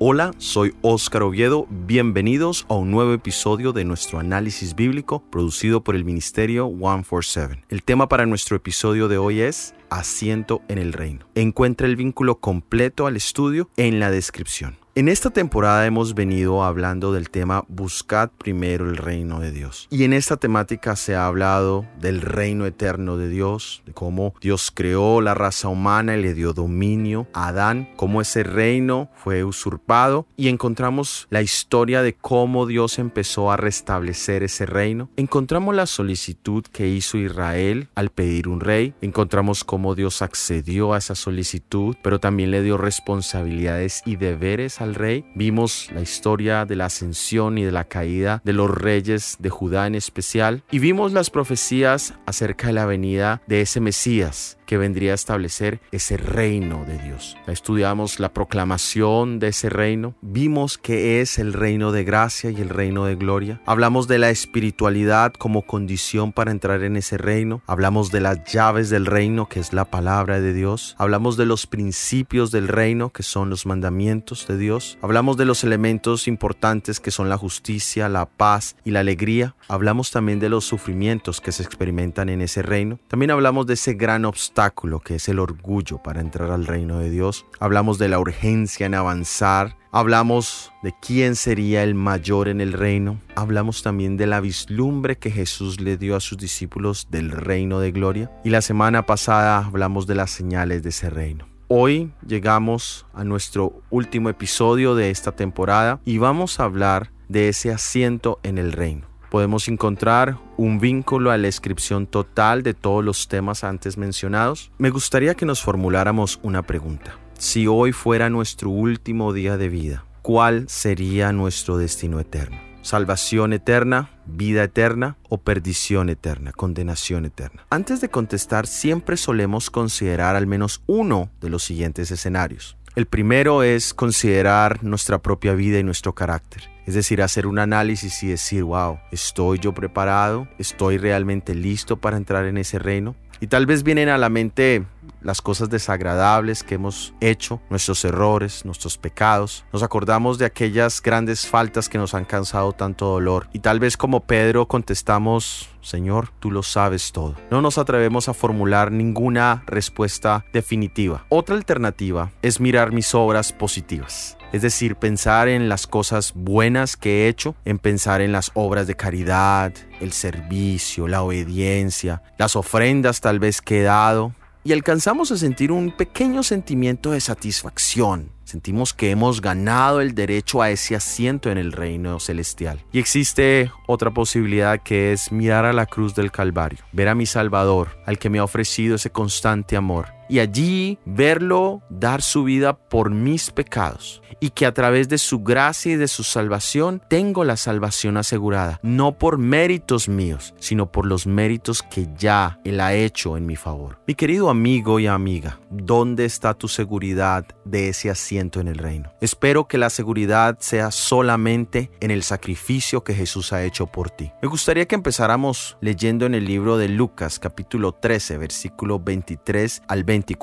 Hola, soy Óscar Oviedo. Bienvenidos a un nuevo episodio de nuestro análisis bíblico producido por el Ministerio 147. El tema para nuestro episodio de hoy es Asiento en el Reino. Encuentra el vínculo completo al estudio en la descripción. En esta temporada hemos venido hablando del tema Buscad primero el reino de Dios. Y en esta temática se ha hablado del reino eterno de Dios, de cómo Dios creó la raza humana y le dio dominio a Adán, cómo ese reino fue usurpado y encontramos la historia de cómo Dios empezó a restablecer ese reino. Encontramos la solicitud que hizo Israel al pedir un rey, encontramos cómo Dios accedió a esa solicitud, pero también le dio responsabilidades y deberes rey, vimos la historia de la ascensión y de la caída de los reyes de Judá en especial, y vimos las profecías acerca de la venida de ese Mesías que vendría a establecer ese reino de Dios. Estudiamos la proclamación de ese reino, vimos que es el reino de gracia y el reino de gloria. Hablamos de la espiritualidad como condición para entrar en ese reino. Hablamos de las llaves del reino, que es la palabra de Dios. Hablamos de los principios del reino, que son los mandamientos de Dios. Hablamos de los elementos importantes que son la justicia, la paz y la alegría. Hablamos también de los sufrimientos que se experimentan en ese reino. También hablamos de ese gran obstáculo que es el orgullo para entrar al reino de Dios. Hablamos de la urgencia en avanzar. Hablamos de quién sería el mayor en el reino. Hablamos también de la vislumbre que Jesús le dio a sus discípulos del reino de gloria. Y la semana pasada hablamos de las señales de ese reino. Hoy llegamos a nuestro último episodio de esta temporada y vamos a hablar de ese asiento en el reino podemos encontrar un vínculo a la descripción total de todos los temas antes mencionados, me gustaría que nos formuláramos una pregunta. Si hoy fuera nuestro último día de vida, ¿cuál sería nuestro destino eterno? ¿Salvación eterna, vida eterna o perdición eterna, condenación eterna? Antes de contestar, siempre solemos considerar al menos uno de los siguientes escenarios. El primero es considerar nuestra propia vida y nuestro carácter. Es decir, hacer un análisis y decir, wow, ¿estoy yo preparado? ¿Estoy realmente listo para entrar en ese reino? Y tal vez vienen a la mente las cosas desagradables que hemos hecho, nuestros errores, nuestros pecados. Nos acordamos de aquellas grandes faltas que nos han causado tanto dolor. Y tal vez como Pedro contestamos, Señor, tú lo sabes todo. No nos atrevemos a formular ninguna respuesta definitiva. Otra alternativa es mirar mis obras positivas. Es decir, pensar en las cosas buenas que he hecho, en pensar en las obras de caridad, el servicio, la obediencia, las ofrendas tal vez que he dado, y alcanzamos a sentir un pequeño sentimiento de satisfacción. Sentimos que hemos ganado el derecho a ese asiento en el reino celestial. Y existe otra posibilidad que es mirar a la cruz del Calvario, ver a mi Salvador, al que me ha ofrecido ese constante amor, y allí verlo dar su vida por mis pecados y que a través de su gracia y de su salvación tengo la salvación asegurada, no por méritos míos, sino por los méritos que ya Él ha hecho en mi favor. Mi querido amigo y amiga, ¿dónde está tu seguridad de ese asiento en el reino? Espero que la seguridad sea solamente en el sacrificio que Jesús ha hecho por ti. Me gustaría que empezáramos leyendo en el libro de Lucas capítulo 13 versículo 23 al 20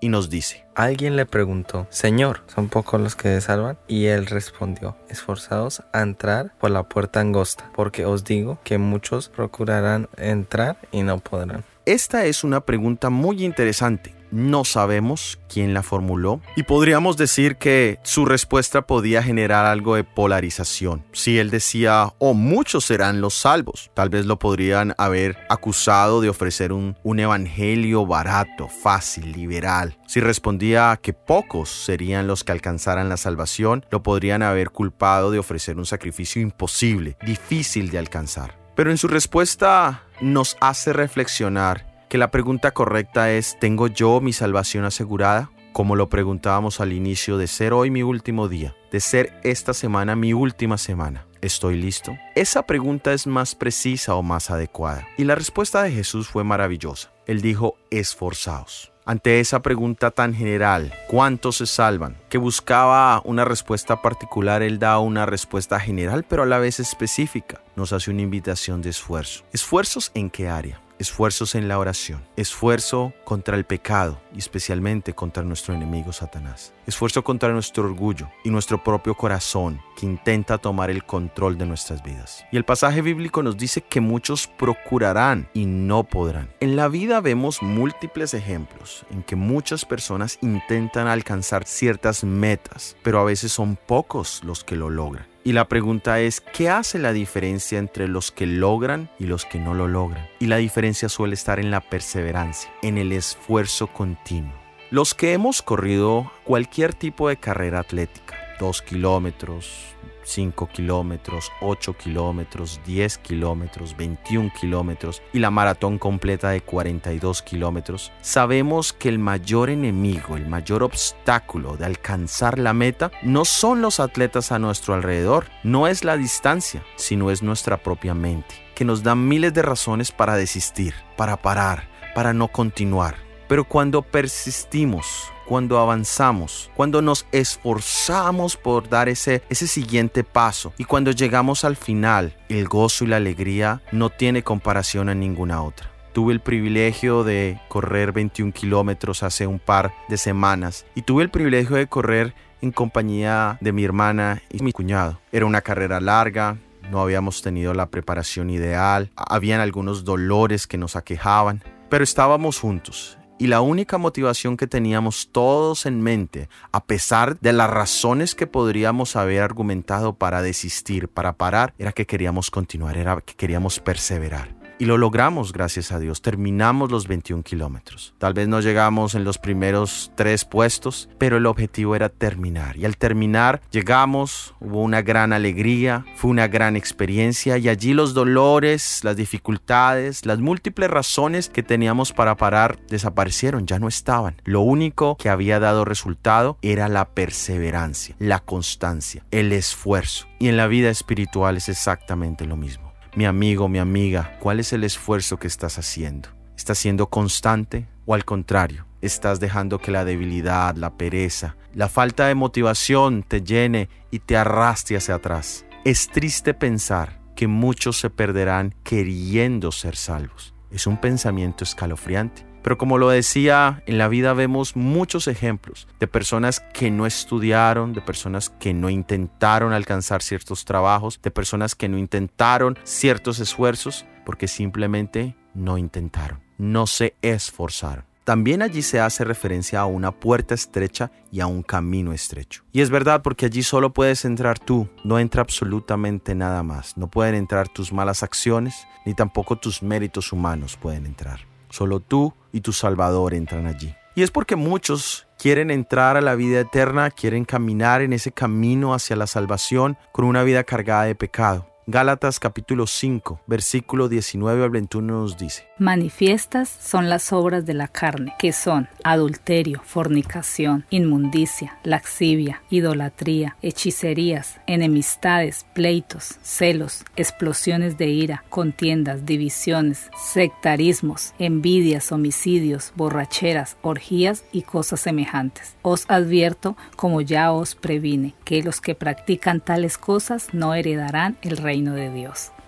y nos dice, Alguien le preguntó, Señor, ¿son pocos los que se salvan? Y él respondió, esforzados a entrar por la puerta angosta, porque os digo que muchos procurarán entrar y no podrán. Esta es una pregunta muy interesante no sabemos quién la formuló y podríamos decir que su respuesta podía generar algo de polarización. Si él decía, oh, muchos serán los salvos, tal vez lo podrían haber acusado de ofrecer un, un evangelio barato, fácil, liberal. Si respondía que pocos serían los que alcanzaran la salvación, lo podrían haber culpado de ofrecer un sacrificio imposible, difícil de alcanzar. Pero en su respuesta nos hace reflexionar que la pregunta correcta es, ¿tengo yo mi salvación asegurada? Como lo preguntábamos al inicio de ser hoy mi último día, de ser esta semana mi última semana. ¿Estoy listo? Esa pregunta es más precisa o más adecuada. Y la respuesta de Jesús fue maravillosa. Él dijo, esforzaos. Ante esa pregunta tan general, ¿cuántos se salvan? Que buscaba una respuesta particular, él da una respuesta general, pero a la vez específica. Nos hace una invitación de esfuerzo. ¿Esfuerzos en qué área? Esfuerzos en la oración, esfuerzo contra el pecado y especialmente contra nuestro enemigo Satanás, esfuerzo contra nuestro orgullo y nuestro propio corazón que intenta tomar el control de nuestras vidas. Y el pasaje bíblico nos dice que muchos procurarán y no podrán. En la vida vemos múltiples ejemplos en que muchas personas intentan alcanzar ciertas metas, pero a veces son pocos los que lo logran. Y la pregunta es, ¿qué hace la diferencia entre los que logran y los que no lo logran? Y la diferencia suele estar en la perseverancia, en el esfuerzo continuo. Los que hemos corrido cualquier tipo de carrera atlética, dos kilómetros, 5 kilómetros, 8 kilómetros, 10 kilómetros, 21 kilómetros y la maratón completa de 42 kilómetros, sabemos que el mayor enemigo, el mayor obstáculo de alcanzar la meta no son los atletas a nuestro alrededor, no es la distancia, sino es nuestra propia mente, que nos da miles de razones para desistir, para parar, para no continuar. Pero cuando persistimos, cuando avanzamos, cuando nos esforzamos por dar ese, ese siguiente paso y cuando llegamos al final, el gozo y la alegría no tiene comparación a ninguna otra. Tuve el privilegio de correr 21 kilómetros hace un par de semanas y tuve el privilegio de correr en compañía de mi hermana y mi cuñado. Era una carrera larga, no habíamos tenido la preparación ideal, habían algunos dolores que nos aquejaban, pero estábamos juntos y la única motivación que teníamos todos en mente, a pesar de las razones que podríamos haber argumentado para desistir, para parar, era que queríamos continuar, era que queríamos perseverar. Y lo logramos, gracias a Dios. Terminamos los 21 kilómetros. Tal vez no llegamos en los primeros tres puestos, pero el objetivo era terminar. Y al terminar, llegamos, hubo una gran alegría, fue una gran experiencia y allí los dolores, las dificultades, las múltiples razones que teníamos para parar desaparecieron, ya no estaban. Lo único que había dado resultado era la perseverancia, la constancia, el esfuerzo. Y en la vida espiritual es exactamente lo mismo. Mi amigo, mi amiga, ¿cuál es el esfuerzo que estás haciendo? ¿Estás siendo constante o al contrario? Estás dejando que la debilidad, la pereza, la falta de motivación te llene y te arrastre hacia atrás. Es triste pensar que muchos se perderán queriendo ser salvos. Es un pensamiento escalofriante. Pero como lo decía, en la vida vemos muchos ejemplos de personas que no estudiaron, de personas que no intentaron alcanzar ciertos trabajos, de personas que no intentaron ciertos esfuerzos porque simplemente no intentaron, no se esforzaron. También allí se hace referencia a una puerta estrecha y a un camino estrecho. Y es verdad porque allí solo puedes entrar tú, no entra absolutamente nada más. No pueden entrar tus malas acciones, ni tampoco tus méritos humanos pueden entrar. Solo tú y tu Salvador entran allí. Y es porque muchos quieren entrar a la vida eterna, quieren caminar en ese camino hacia la salvación con una vida cargada de pecado. Gálatas capítulo 5, versículo 19 al 21 nos dice, Manifiestas son las obras de la carne, que son adulterio, fornicación, inmundicia, laxivia, idolatría, hechicerías, enemistades, pleitos, celos, explosiones de ira, contiendas, divisiones, sectarismos, envidias, homicidios, borracheras, orgías y cosas semejantes. Os advierto, como ya os previne, que los que practican tales cosas no heredarán el reino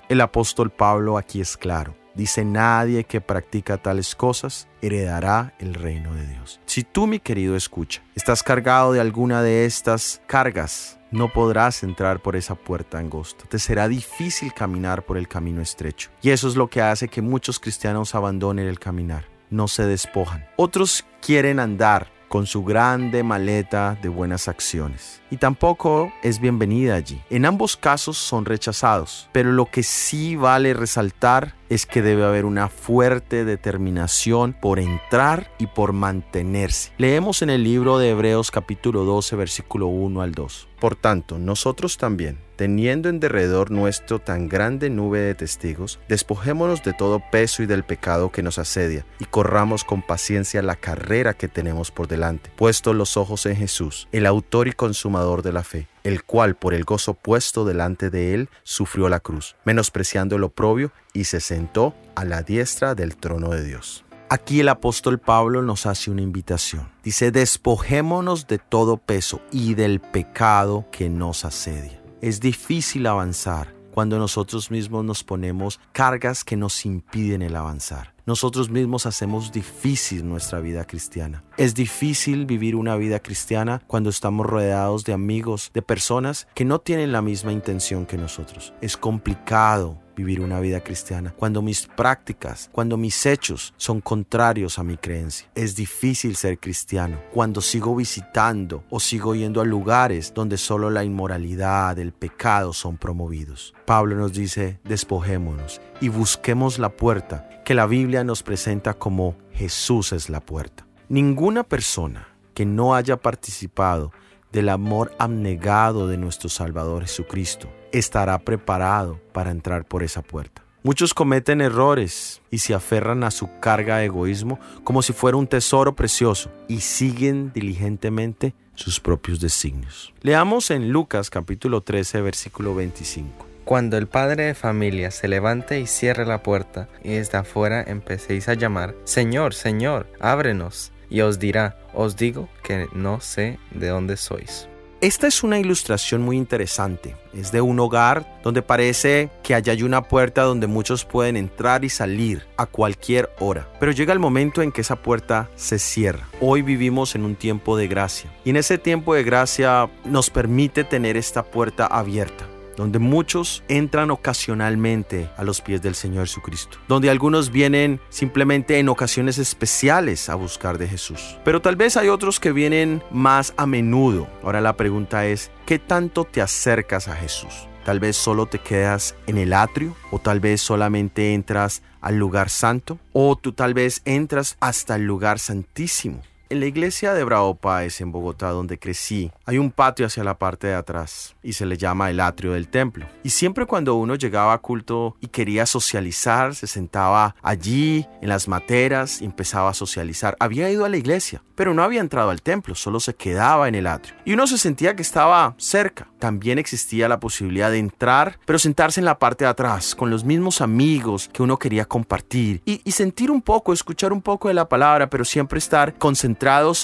El apóstol Pablo aquí es claro. Dice, nadie que practica tales cosas heredará el reino de Dios. Si tú, mi querido, escucha, estás cargado de alguna de estas cargas, no podrás entrar por esa puerta angosta. Te será difícil caminar por el camino estrecho. Y eso es lo que hace que muchos cristianos abandonen el caminar. No se despojan. Otros quieren andar con su grande maleta de buenas acciones. Y tampoco es bienvenida allí. En ambos casos son rechazados, pero lo que sí vale resaltar es que debe haber una fuerte determinación por entrar y por mantenerse. Leemos en el libro de Hebreos capítulo 12 versículo 1 al 2. Por tanto, nosotros también, teniendo en derredor nuestro tan grande nube de testigos, despojémonos de todo peso y del pecado que nos asedia, y corramos con paciencia la carrera que tenemos por delante, puesto los ojos en Jesús, el autor y consumador de la fe el cual por el gozo puesto delante de él sufrió la cruz, menospreciando el oprobio, y se sentó a la diestra del trono de Dios. Aquí el apóstol Pablo nos hace una invitación. Dice, despojémonos de todo peso y del pecado que nos asedia. Es difícil avanzar cuando nosotros mismos nos ponemos cargas que nos impiden el avanzar nosotros mismos hacemos difícil nuestra vida cristiana. Es difícil vivir una vida cristiana cuando estamos rodeados de amigos, de personas que no tienen la misma intención que nosotros. Es complicado vivir una vida cristiana, cuando mis prácticas, cuando mis hechos son contrarios a mi creencia. Es difícil ser cristiano cuando sigo visitando o sigo yendo a lugares donde solo la inmoralidad, el pecado son promovidos. Pablo nos dice, despojémonos y busquemos la puerta que la Biblia nos presenta como Jesús es la puerta. Ninguna persona que no haya participado del amor abnegado de nuestro Salvador Jesucristo estará preparado para entrar por esa puerta. Muchos cometen errores y se aferran a su carga de egoísmo como si fuera un tesoro precioso y siguen diligentemente sus propios designios. Leamos en Lucas capítulo 13 versículo 25. Cuando el padre de familia se levante y cierre la puerta y desde afuera empecéis a llamar, Señor, Señor, ábrenos, y os dirá, os digo que no sé de dónde sois. Esta es una ilustración muy interesante. Es de un hogar donde parece que allá hay una puerta donde muchos pueden entrar y salir a cualquier hora. Pero llega el momento en que esa puerta se cierra. Hoy vivimos en un tiempo de gracia. Y en ese tiempo de gracia nos permite tener esta puerta abierta donde muchos entran ocasionalmente a los pies del Señor Jesucristo, donde algunos vienen simplemente en ocasiones especiales a buscar de Jesús. Pero tal vez hay otros que vienen más a menudo. Ahora la pregunta es, ¿qué tanto te acercas a Jesús? Tal vez solo te quedas en el atrio o tal vez solamente entras al lugar santo o tú tal vez entras hasta el lugar santísimo. En la iglesia de Bravo Páez en Bogotá, donde crecí, hay un patio hacia la parte de atrás y se le llama el atrio del templo. Y siempre cuando uno llegaba a culto y quería socializar, se sentaba allí en las materas y empezaba a socializar. Había ido a la iglesia, pero no había entrado al templo, solo se quedaba en el atrio. Y uno se sentía que estaba cerca. También existía la posibilidad de entrar, pero sentarse en la parte de atrás, con los mismos amigos que uno quería compartir y, y sentir un poco, escuchar un poco de la palabra, pero siempre estar concentrado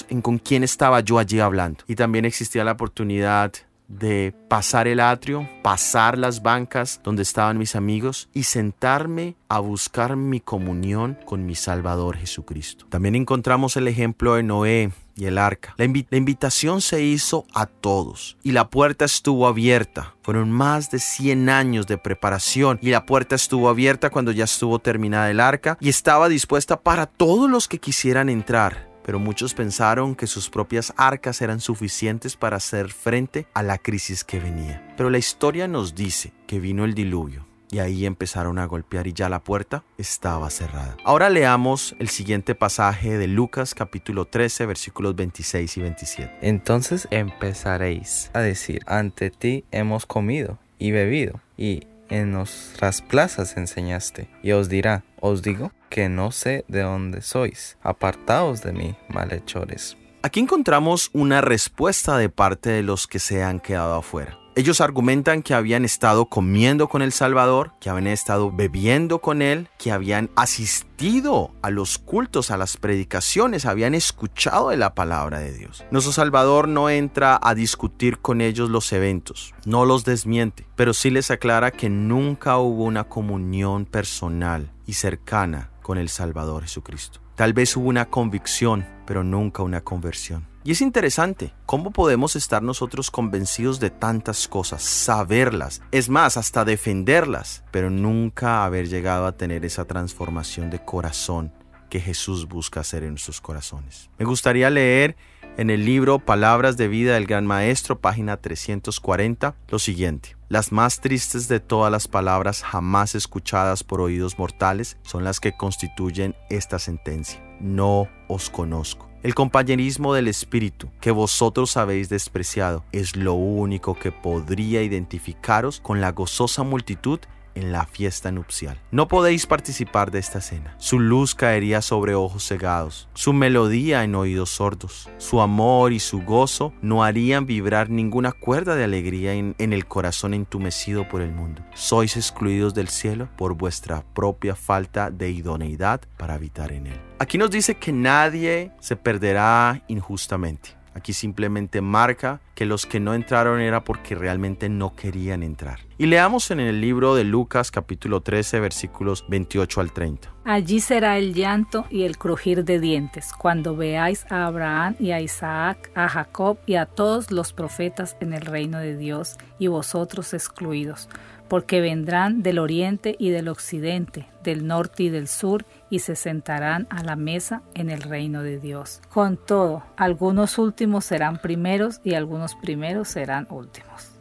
en con quién estaba yo allí hablando. Y también existía la oportunidad de pasar el atrio, pasar las bancas donde estaban mis amigos y sentarme a buscar mi comunión con mi Salvador Jesucristo. También encontramos el ejemplo de Noé y el arca. La, la, invitación se hizo a todos y la puerta estuvo abierta. Fueron más de 100 años de preparación y la puerta estuvo abierta cuando ya estuvo terminada el arca y estaba dispuesta para todos los que quisieran entrar pero muchos pensaron que sus propias arcas eran suficientes para hacer frente a la crisis que venía. Pero la historia nos dice que vino el diluvio y ahí empezaron a golpear y ya la puerta estaba cerrada. Ahora leamos el siguiente pasaje de Lucas capítulo 13 versículos 26 y 27. Entonces empezaréis a decir, ante ti hemos comido y bebido y en nuestras plazas enseñaste. Y os dirá, os digo que no sé de dónde sois. Apartaos de mí, malhechores. Aquí encontramos una respuesta de parte de los que se han quedado afuera. Ellos argumentan que habían estado comiendo con el Salvador, que habían estado bebiendo con Él, que habían asistido a los cultos, a las predicaciones, habían escuchado de la palabra de Dios. Nuestro Salvador no entra a discutir con ellos los eventos, no los desmiente, pero sí les aclara que nunca hubo una comunión personal y cercana con el Salvador Jesucristo. Tal vez hubo una convicción, pero nunca una conversión. Y es interesante, ¿cómo podemos estar nosotros convencidos de tantas cosas, saberlas, es más, hasta defenderlas, pero nunca haber llegado a tener esa transformación de corazón que Jesús busca hacer en nuestros corazones? Me gustaría leer en el libro Palabras de Vida del Gran Maestro, página 340, lo siguiente. Las más tristes de todas las palabras jamás escuchadas por oídos mortales son las que constituyen esta sentencia. No os conozco. El compañerismo del Espíritu que vosotros habéis despreciado es lo único que podría identificaros con la gozosa multitud en la fiesta nupcial. No podéis participar de esta cena. Su luz caería sobre ojos cegados, su melodía en oídos sordos, su amor y su gozo no harían vibrar ninguna cuerda de alegría en, en el corazón entumecido por el mundo. Sois excluidos del cielo por vuestra propia falta de idoneidad para habitar en él. Aquí nos dice que nadie se perderá injustamente. Aquí simplemente marca que los que no entraron era porque realmente no querían entrar. Y leamos en el libro de Lucas capítulo 13 versículos 28 al 30. Allí será el llanto y el crujir de dientes cuando veáis a Abraham y a Isaac, a Jacob y a todos los profetas en el reino de Dios y vosotros excluidos, porque vendrán del oriente y del occidente, del norte y del sur, y se sentarán a la mesa en el reino de Dios. Con todo, algunos últimos serán primeros y algunos primeros serán últimos.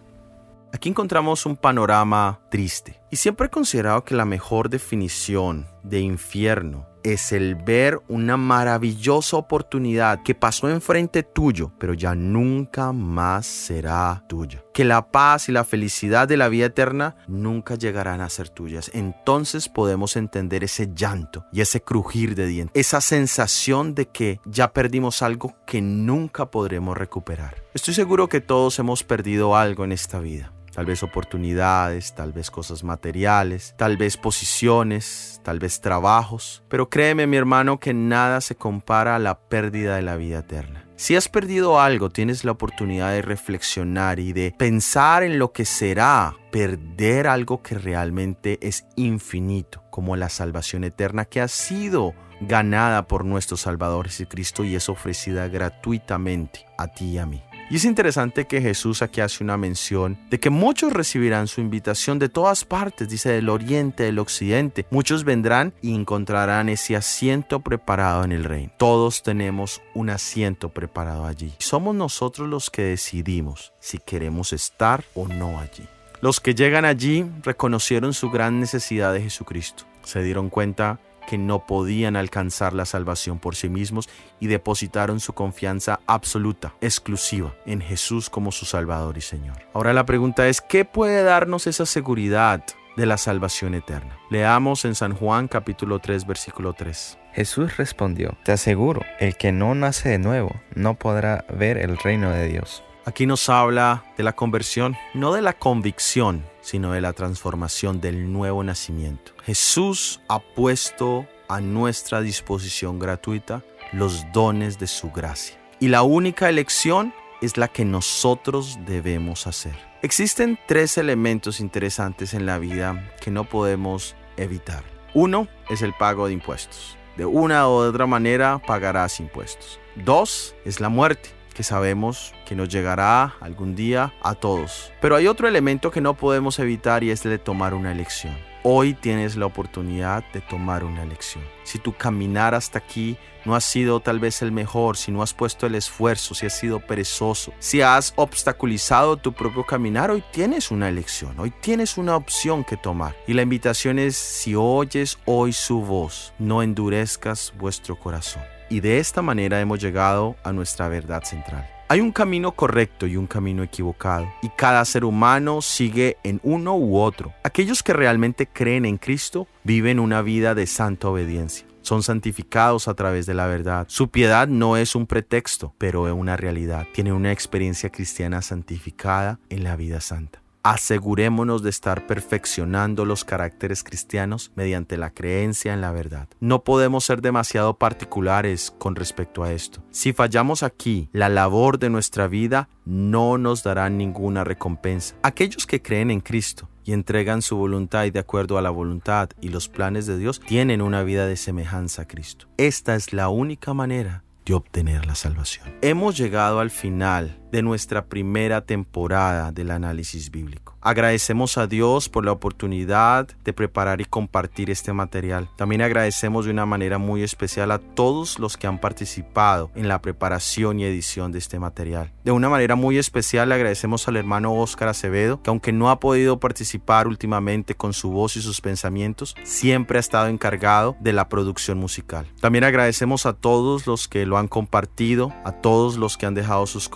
Aquí encontramos un panorama triste y siempre he considerado que la mejor definición de infierno es el ver una maravillosa oportunidad que pasó enfrente tuyo, pero ya nunca más será tuya. Que la paz y la felicidad de la vida eterna nunca llegarán a ser tuyas. Entonces podemos entender ese llanto y ese crujir de dientes, esa sensación de que ya perdimos algo que nunca podremos recuperar. Estoy seguro que todos hemos perdido algo en esta vida tal vez oportunidades, tal vez cosas materiales, tal vez posiciones, tal vez trabajos. Pero créeme mi hermano que nada se compara a la pérdida de la vida eterna. Si has perdido algo, tienes la oportunidad de reflexionar y de pensar en lo que será perder algo que realmente es infinito, como la salvación eterna que ha sido ganada por nuestro Salvador Jesucristo y es ofrecida gratuitamente a ti y a mí. Y es interesante que Jesús aquí hace una mención de que muchos recibirán su invitación de todas partes, dice del oriente, del occidente. Muchos vendrán y encontrarán ese asiento preparado en el reino. Todos tenemos un asiento preparado allí. Somos nosotros los que decidimos si queremos estar o no allí. Los que llegan allí reconocieron su gran necesidad de Jesucristo. Se dieron cuenta que no podían alcanzar la salvación por sí mismos y depositaron su confianza absoluta, exclusiva, en Jesús como su Salvador y Señor. Ahora la pregunta es, ¿qué puede darnos esa seguridad de la salvación eterna? Leamos en San Juan capítulo 3 versículo 3. Jesús respondió, Te aseguro, el que no nace de nuevo no podrá ver el reino de Dios. Aquí nos habla de la conversión, no de la convicción, sino de la transformación del nuevo nacimiento. Jesús ha puesto a nuestra disposición gratuita los dones de su gracia. Y la única elección es la que nosotros debemos hacer. Existen tres elementos interesantes en la vida que no podemos evitar. Uno es el pago de impuestos. De una u otra manera pagarás impuestos. Dos es la muerte que sabemos que nos llegará algún día a todos. Pero hay otro elemento que no podemos evitar y es el de tomar una elección. Hoy tienes la oportunidad de tomar una elección. Si tu caminar hasta aquí no ha sido tal vez el mejor, si no has puesto el esfuerzo, si has sido perezoso, si has obstaculizado tu propio caminar, hoy tienes una elección, hoy tienes una opción que tomar. Y la invitación es, si oyes hoy su voz, no endurezcas vuestro corazón y de esta manera hemos llegado a nuestra verdad central. Hay un camino correcto y un camino equivocado, y cada ser humano sigue en uno u otro. Aquellos que realmente creen en Cristo viven una vida de santa obediencia. Son santificados a través de la verdad. Su piedad no es un pretexto, pero es una realidad. Tienen una experiencia cristiana santificada en la vida santa. Asegurémonos de estar perfeccionando los caracteres cristianos mediante la creencia en la verdad. No podemos ser demasiado particulares con respecto a esto. Si fallamos aquí, la labor de nuestra vida no nos dará ninguna recompensa. Aquellos que creen en Cristo y entregan su voluntad y de acuerdo a la voluntad y los planes de Dios tienen una vida de semejanza a Cristo. Esta es la única manera de obtener la salvación. Hemos llegado al final de nuestra primera temporada del análisis bíblico. Agradecemos a Dios por la oportunidad de preparar y compartir este material. También agradecemos de una manera muy especial a todos los que han participado en la preparación y edición de este material. De una manera muy especial le agradecemos al hermano Óscar Acevedo, que aunque no ha podido participar últimamente con su voz y sus pensamientos, siempre ha estado encargado de la producción musical. También agradecemos a todos los que lo han compartido, a todos los que han dejado sus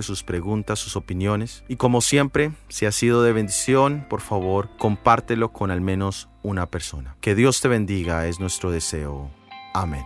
sus preguntas, sus opiniones. Y como siempre, si ha sido de bendición, por favor, compártelo con al menos una persona. Que Dios te bendiga, es nuestro deseo. Amén.